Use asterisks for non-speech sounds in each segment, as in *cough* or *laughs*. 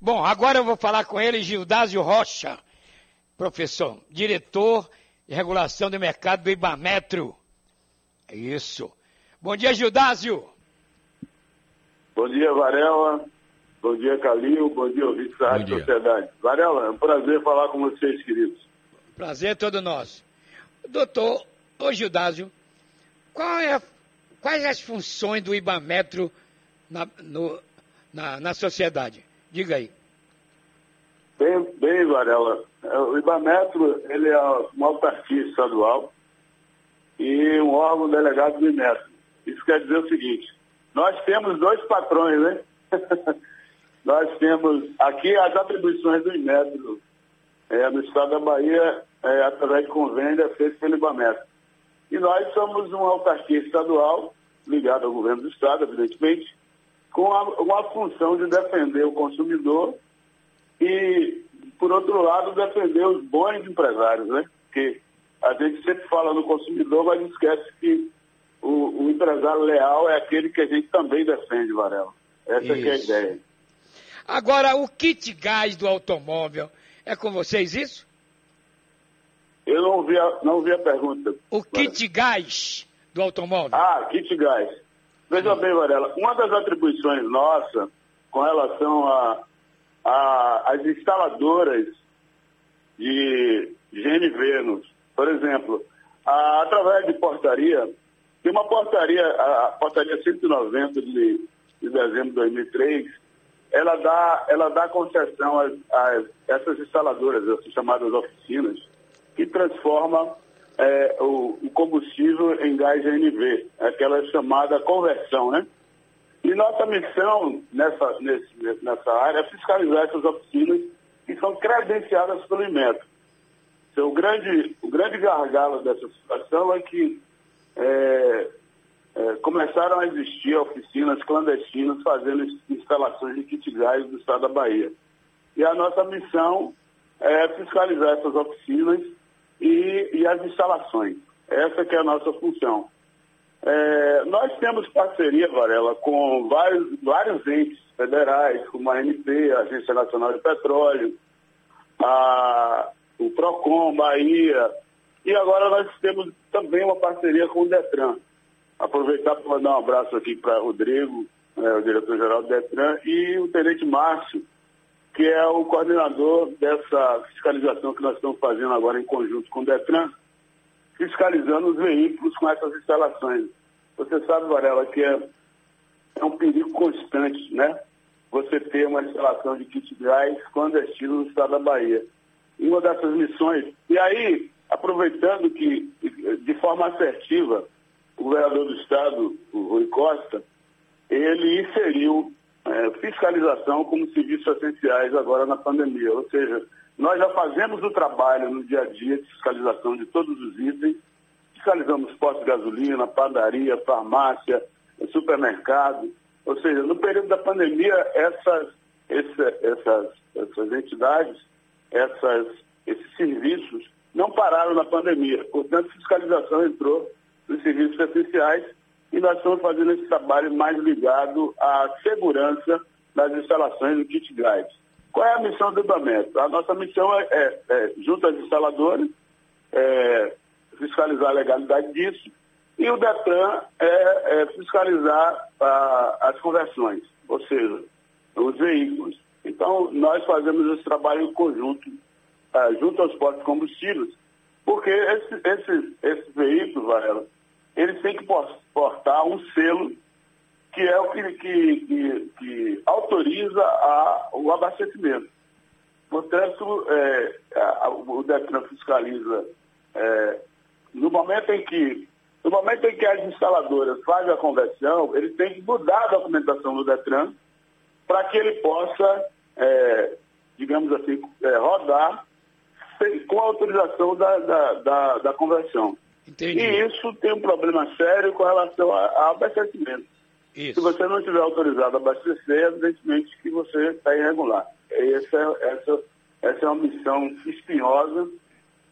Bom, agora eu vou falar com ele, Gildásio Rocha, professor, diretor de regulação do mercado do Ibametro. É isso. Bom dia, Gildásio. Bom dia, Varela. Bom dia, Calil. Bom dia, ouvintes da Rádio Sociedade. Varela, é um prazer falar com vocês, queridos. Prazer é todo nosso. Doutor, ô Gildásio, qual é, quais as funções do Ibametro na, no, na, na sociedade? Diga aí. Bem, bem, Varela. É, o Ibametro ele é uma autarquia estadual e um órgão delegado do Imetro. Isso quer dizer o seguinte, nós temos dois patrões, né? *laughs* Nós temos aqui as atribuições do Inmetro é, no estado da Bahia, é, através de convênio, é feito pelo Ibametro. E nós somos uma autarquia estadual, ligada ao governo do estado, evidentemente, com a, uma função de defender o consumidor e, por outro lado, defender os bons empresários, né? Porque a gente sempre fala no consumidor, mas esquece que o, o empresário leal é aquele que a gente também defende, Varela. Essa é, é a ideia. Agora, o kit gás do automóvel, é com vocês isso? Eu não vi a, não vi a pergunta. O kit gás do automóvel. Ah, kit gás. Veja bem, Varela, uma das atribuições nossa com relação a, a, as instaladoras de GNV, por exemplo, a, através de portaria, tem uma portaria, a portaria 190 de, de dezembro de 2003, ela dá, ela dá concessão a, a essas instaladoras, essas chamadas oficinas, que transforma é, o, o, combustível em gás GNV, aquela chamada conversão, né? E nossa missão nessa, nesse, nessa área é fiscalizar essas oficinas que são credenciadas pelo IMETRO. Então, o, grande, o grande gargalo dessa situação é que é, é, começaram a existir oficinas clandestinas fazendo instalações de kit gás do estado da Bahia. E a nossa missão é fiscalizar essas oficinas e, e as instalações. Essa que é a nossa função. É, nós temos parceria, Varela, com vários, vários entes federais, como a ANP, a Agência Nacional de Petróleo, a, o PROCON, Bahia, e agora nós temos também uma parceria com o DETRAN. Aproveitar para mandar um abraço aqui para Rodrigo, é, o diretor-geral do DETRAN, e o Tenente Márcio, que é o coordenador dessa fiscalização que nós estamos fazendo agora em conjunto com o DETRAN, fiscalizando os veículos com essas instalações. Você sabe, Varela, que é, é um perigo constante, né? Você ter uma instalação de kit gás clandestino no estado da Bahia. E uma dessas missões. E aí, aproveitando que, de forma assertiva, o governador do estado, o Rui Costa, ele inseriu fiscalização como serviços essenciais agora na pandemia. Ou seja, nós já fazemos o trabalho no dia a dia de fiscalização de todos os itens, fiscalizamos postos de gasolina, padaria, farmácia, supermercado. Ou seja, no período da pandemia, essas, essa, essas, essas entidades, essas, esses serviços não pararam na pandemia. Portanto, fiscalização entrou dos serviços essenciais e nós estamos fazendo esse trabalho mais ligado à segurança das instalações do kit gás. Qual é a missão do IBAMET? A nossa missão é, é, é junto às instaladoras, é, fiscalizar a legalidade disso, e o DETRAN é, é fiscalizar a, as conversões, ou seja, os veículos. Então, nós fazemos esse trabalho em conjunto, tá, junto aos postos de combustíveis, porque esses esse, esse veículos, Varela, eles têm que portar um selo que é o que, que, que, que autoriza a, o abastecimento. Portanto, é, a, o DETRAN fiscaliza é, no momento em que no momento em que as instaladoras fazem a conversão, eles têm que mudar a documentação do DETRAN para que ele possa, é, digamos assim, é, rodar com a autorização da, da, da, da conversão. Entendi. E isso tem um problema sério com relação ao abastecimento. Isso. Se você não estiver autorizado a abastecer, evidentemente que você está irregular. Essa, essa, essa é uma missão espinhosa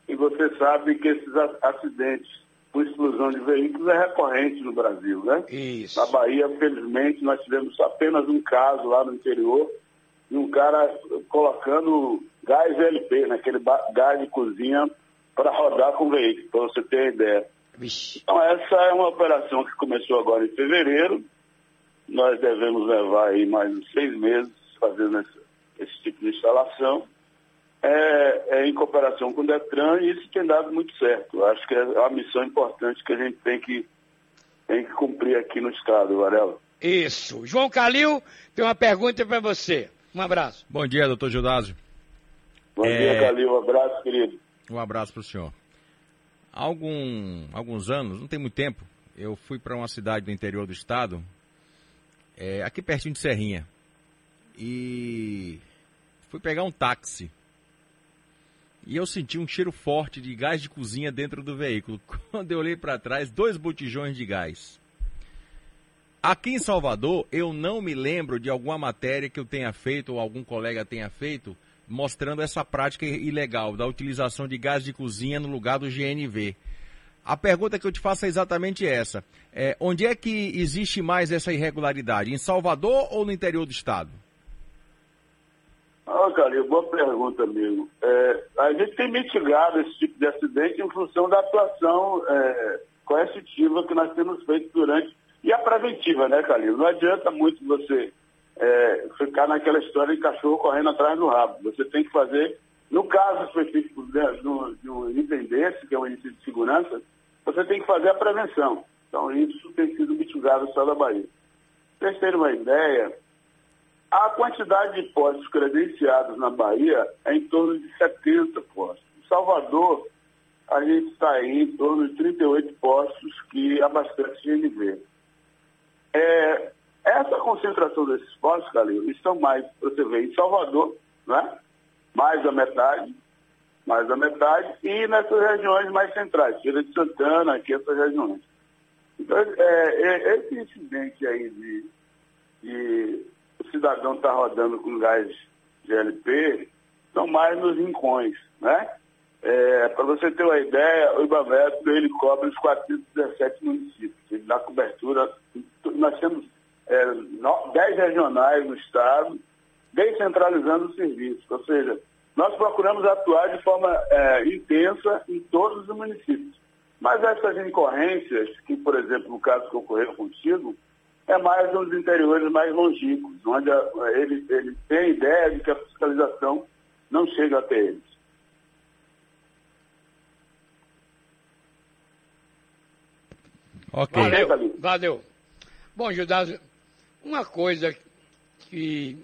e você sabe que esses acidentes por explosão de veículos é recorrente no Brasil, né? Isso. Na Bahia, felizmente, nós tivemos apenas um caso lá no interior de um cara colocando gás LP, né, aquele gás de cozinha para rodar com o veículo, para você ter ideia. Vixe. Então essa é uma operação que começou agora em fevereiro. Nós devemos levar aí mais uns seis meses fazendo esse, esse tipo de instalação. É, é, em cooperação com o Detran e isso tem dado muito certo. Acho que é uma missão importante que a gente tem que, tem que cumprir aqui no Estado, Varela. Isso. João Calil tem uma pergunta para você. Um abraço. Bom dia, doutor Gildásio. Bom é... dia, Calil. Um abraço, querido. Um abraço para o senhor. Há algum, alguns anos, não tem muito tempo, eu fui para uma cidade do interior do estado, é, aqui pertinho de Serrinha, e fui pegar um táxi. E eu senti um cheiro forte de gás de cozinha dentro do veículo. *laughs* Quando eu olhei para trás, dois botijões de gás. Aqui em Salvador, eu não me lembro de alguma matéria que eu tenha feito ou algum colega tenha feito mostrando essa prática ilegal da utilização de gás de cozinha no lugar do GNV. A pergunta que eu te faço é exatamente essa. É, onde é que existe mais essa irregularidade? Em Salvador ou no interior do estado? Ah, cara, boa pergunta, amigo. É, a gente tem mitigado esse tipo de acidente em função da atuação é, coercitiva que nós temos feito durante e a preventiva, né, Calil? Não adianta muito você é, ficar naquela história de cachorro correndo atrás do rabo. Você tem que fazer, no caso específico de um item desse, que é um índice de segurança, você tem que fazer a prevenção. Então, isso tem sido mitigado no estado da Bahia. Para vocês terem uma ideia, a quantidade de postos credenciados na Bahia é em torno de 70 postos. Em Salvador, a gente está aí em torno de 38 postos que abastecem GNV. É, essa concentração desses postos, Calil, estão mais, você vê, em Salvador, né? mais da metade, mais da metade, e nessas regiões mais centrais, Feira de Santana, aqui essas regiões. Então, é, é, esse incidente aí de, de o cidadão estar tá rodando com gás GLP são mais nos rincões, né? É, Para você ter uma ideia, o Ibametro ele cobre os 417 municípios. Ele dá cobertura. Nós temos é, 10 regionais no Estado, descentralizando o serviço. Ou seja, nós procuramos atuar de forma é, intensa em todos os municípios. Mas essas incorrências, que, por exemplo, no caso que ocorreu contigo, é mais nos interiores mais longínquos, onde ele, ele tem ideia de que a fiscalização não chega até eles. Ok. Valeu. Valeu. Bom, Judas, uma coisa que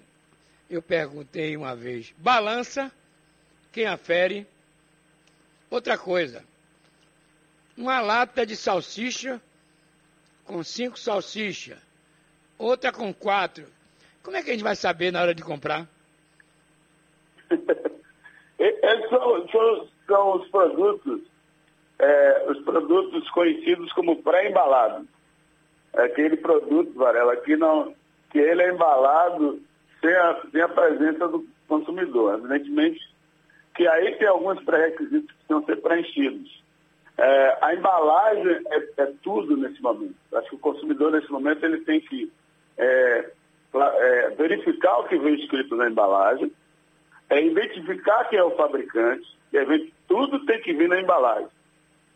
eu perguntei uma vez: balança, quem afere? Outra coisa, uma lata de salsicha com cinco salsichas, outra com quatro. Como é que a gente vai saber na hora de comprar? Esses *laughs* são, são, são os produtos é, os produtos conhecidos como pré-embalados. Aquele produto, Varela, que, não, que ele é embalado sem a, sem a presença do consumidor. Evidentemente que aí tem alguns pré-requisitos que precisam ser preenchidos. É, a embalagem é, é, tudo nesse momento. Acho que o consumidor, nesse momento, ele tem que é, é verificar o que vem escrito na embalagem, é identificar quem é o fabricante, e tudo tem que vir na embalagem.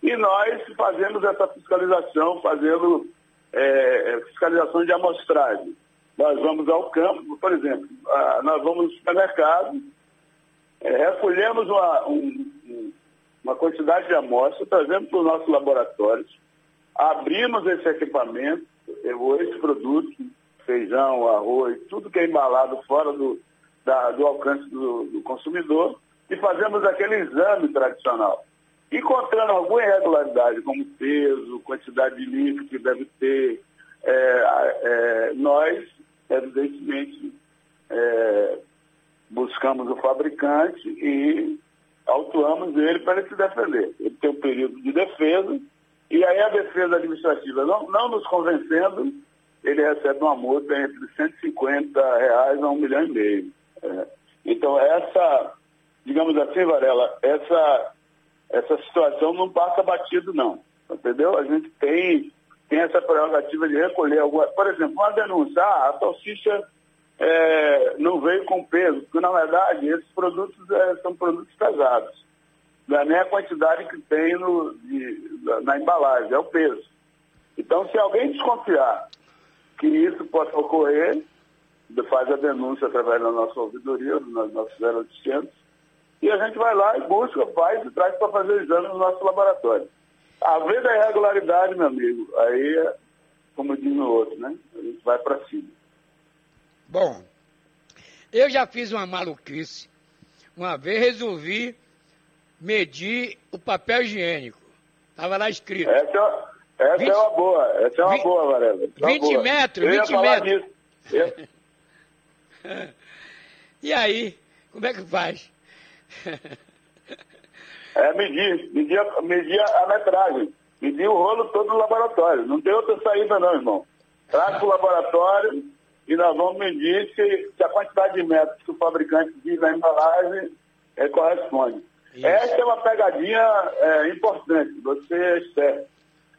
E nós fazemos essa fiscalização, fazendo é, fiscalização de amostragem. Nós vamos ao campo, por exemplo, nós vamos no supermercado, é, recolhemos uma, um, uma quantidade de amostras, trazemos para os nossos laboratórios, abrimos esse equipamento, esse produto, feijão, arroz, tudo que é embalado fora do, da, do alcance do, do consumidor, e fazemos aquele exame tradicional. Encontrando alguma irregularidade, como peso, quantidade de líquido que deve ter, é, é, nós, evidentemente, é, buscamos o fabricante e autuamos ele para ele se defender. Ele tem um período de defesa, e aí a defesa administrativa não, não nos convencendo, ele recebe uma multa entre 150 reais a um milhão e meio. É. Então, essa, digamos assim, Varela, essa essa situação não passa batido, não. Entendeu? A gente tem, tem essa prerrogativa de recolher alguma. Por exemplo, uma denúncia, ah, a salsicha é, não veio com peso, porque na verdade esses produtos é, são produtos pesados. Não é nem a quantidade que tem no, de, na embalagem, é o peso. Então, se alguém desconfiar que isso possa ocorrer, faz a denúncia através da nossa ouvidoria, dos nossos 0800, e a gente vai lá e busca, faz e traz para fazer o exame no nosso laboratório. A irregularidade, meu amigo, aí, é, como diz no outro, né? A gente vai para cima. Bom, eu já fiz uma maluquice. Uma vez resolvi medir o papel higiênico. Estava lá escrito. Essa, é, essa 20, é uma boa, essa é uma 20, boa, Varela. 20 boa. metros, 20 metros. *laughs* e aí, como é que faz? é medir, medir, medir a metragem, medir o rolo todo no laboratório. Não tem outra saída não, irmão. Traz para o laboratório e nós vamos medir se, se, a quantidade de metros que o fabricante diz na embalagem é, corresponde. Isso. Essa é uma pegadinha é, importante, você é,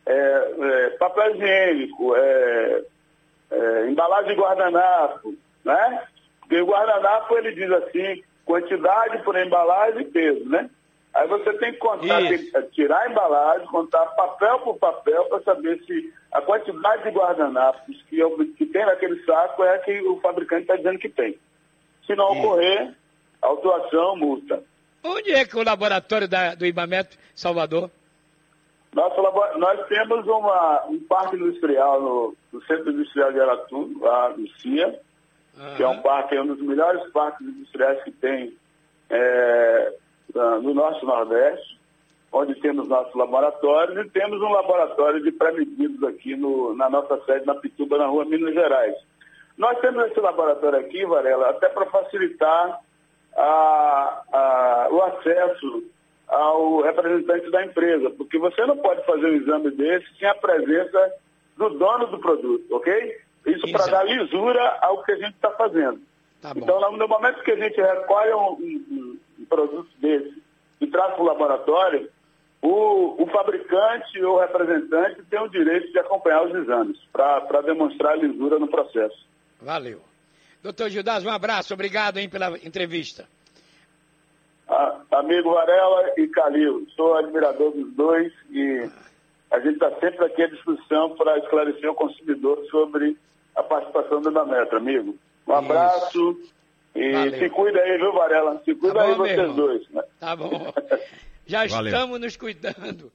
é, papel higiênico, é, é, embalagem de guardanapo, né? Porque o guardanapo ele diz assim, quantidade por embalagem e peso, né? Aí você tem que contar, tem que tirar a embalagem, contar papel por papel para saber se a quantidade de guardanapos que, eu, que tem naquele saco é a que o fabricante está dizendo que tem. Se não Isso. ocorrer, autuação, multa. Onde é que o laboratório da, do Ibamet Salvador? Nós temos uma, um parque industrial no, no Centro Industrial de Aratu, lá no CIA, uhum. que é um parque, é um dos melhores parques industriais que tem é, no nosso Nordeste, onde temos nossos laboratórios e temos um laboratório de pré-medidos aqui no, na nossa sede na Pituba, na rua Minas Gerais. Nós temos esse laboratório aqui, Varela, até para facilitar a, a, o acesso ao representante da empresa, porque você não pode fazer um exame desse sem a presença do dono do produto, ok? Isso para dar lisura ao que a gente está fazendo. Tá então, no momento que a gente recolhe um, um, um produto desse e traz para o laboratório, o, o, fabricante ou representante tem o direito de acompanhar os exames para demonstrar lisura no processo. Valeu. Doutor Gildas, um abraço, obrigado hein, pela entrevista. Ah, amigo Varela e Calil, sou admirador dos dois e a gente está sempre aqui à disposição para esclarecer o consumidor sobre a participação do Metro, amigo. Um abraço Isso. E Valeu. se cuida aí, viu, Varela? Se cuida tá bom, aí vocês dois. Né? Tá bom. *laughs* Já Valeu. estamos nos cuidando.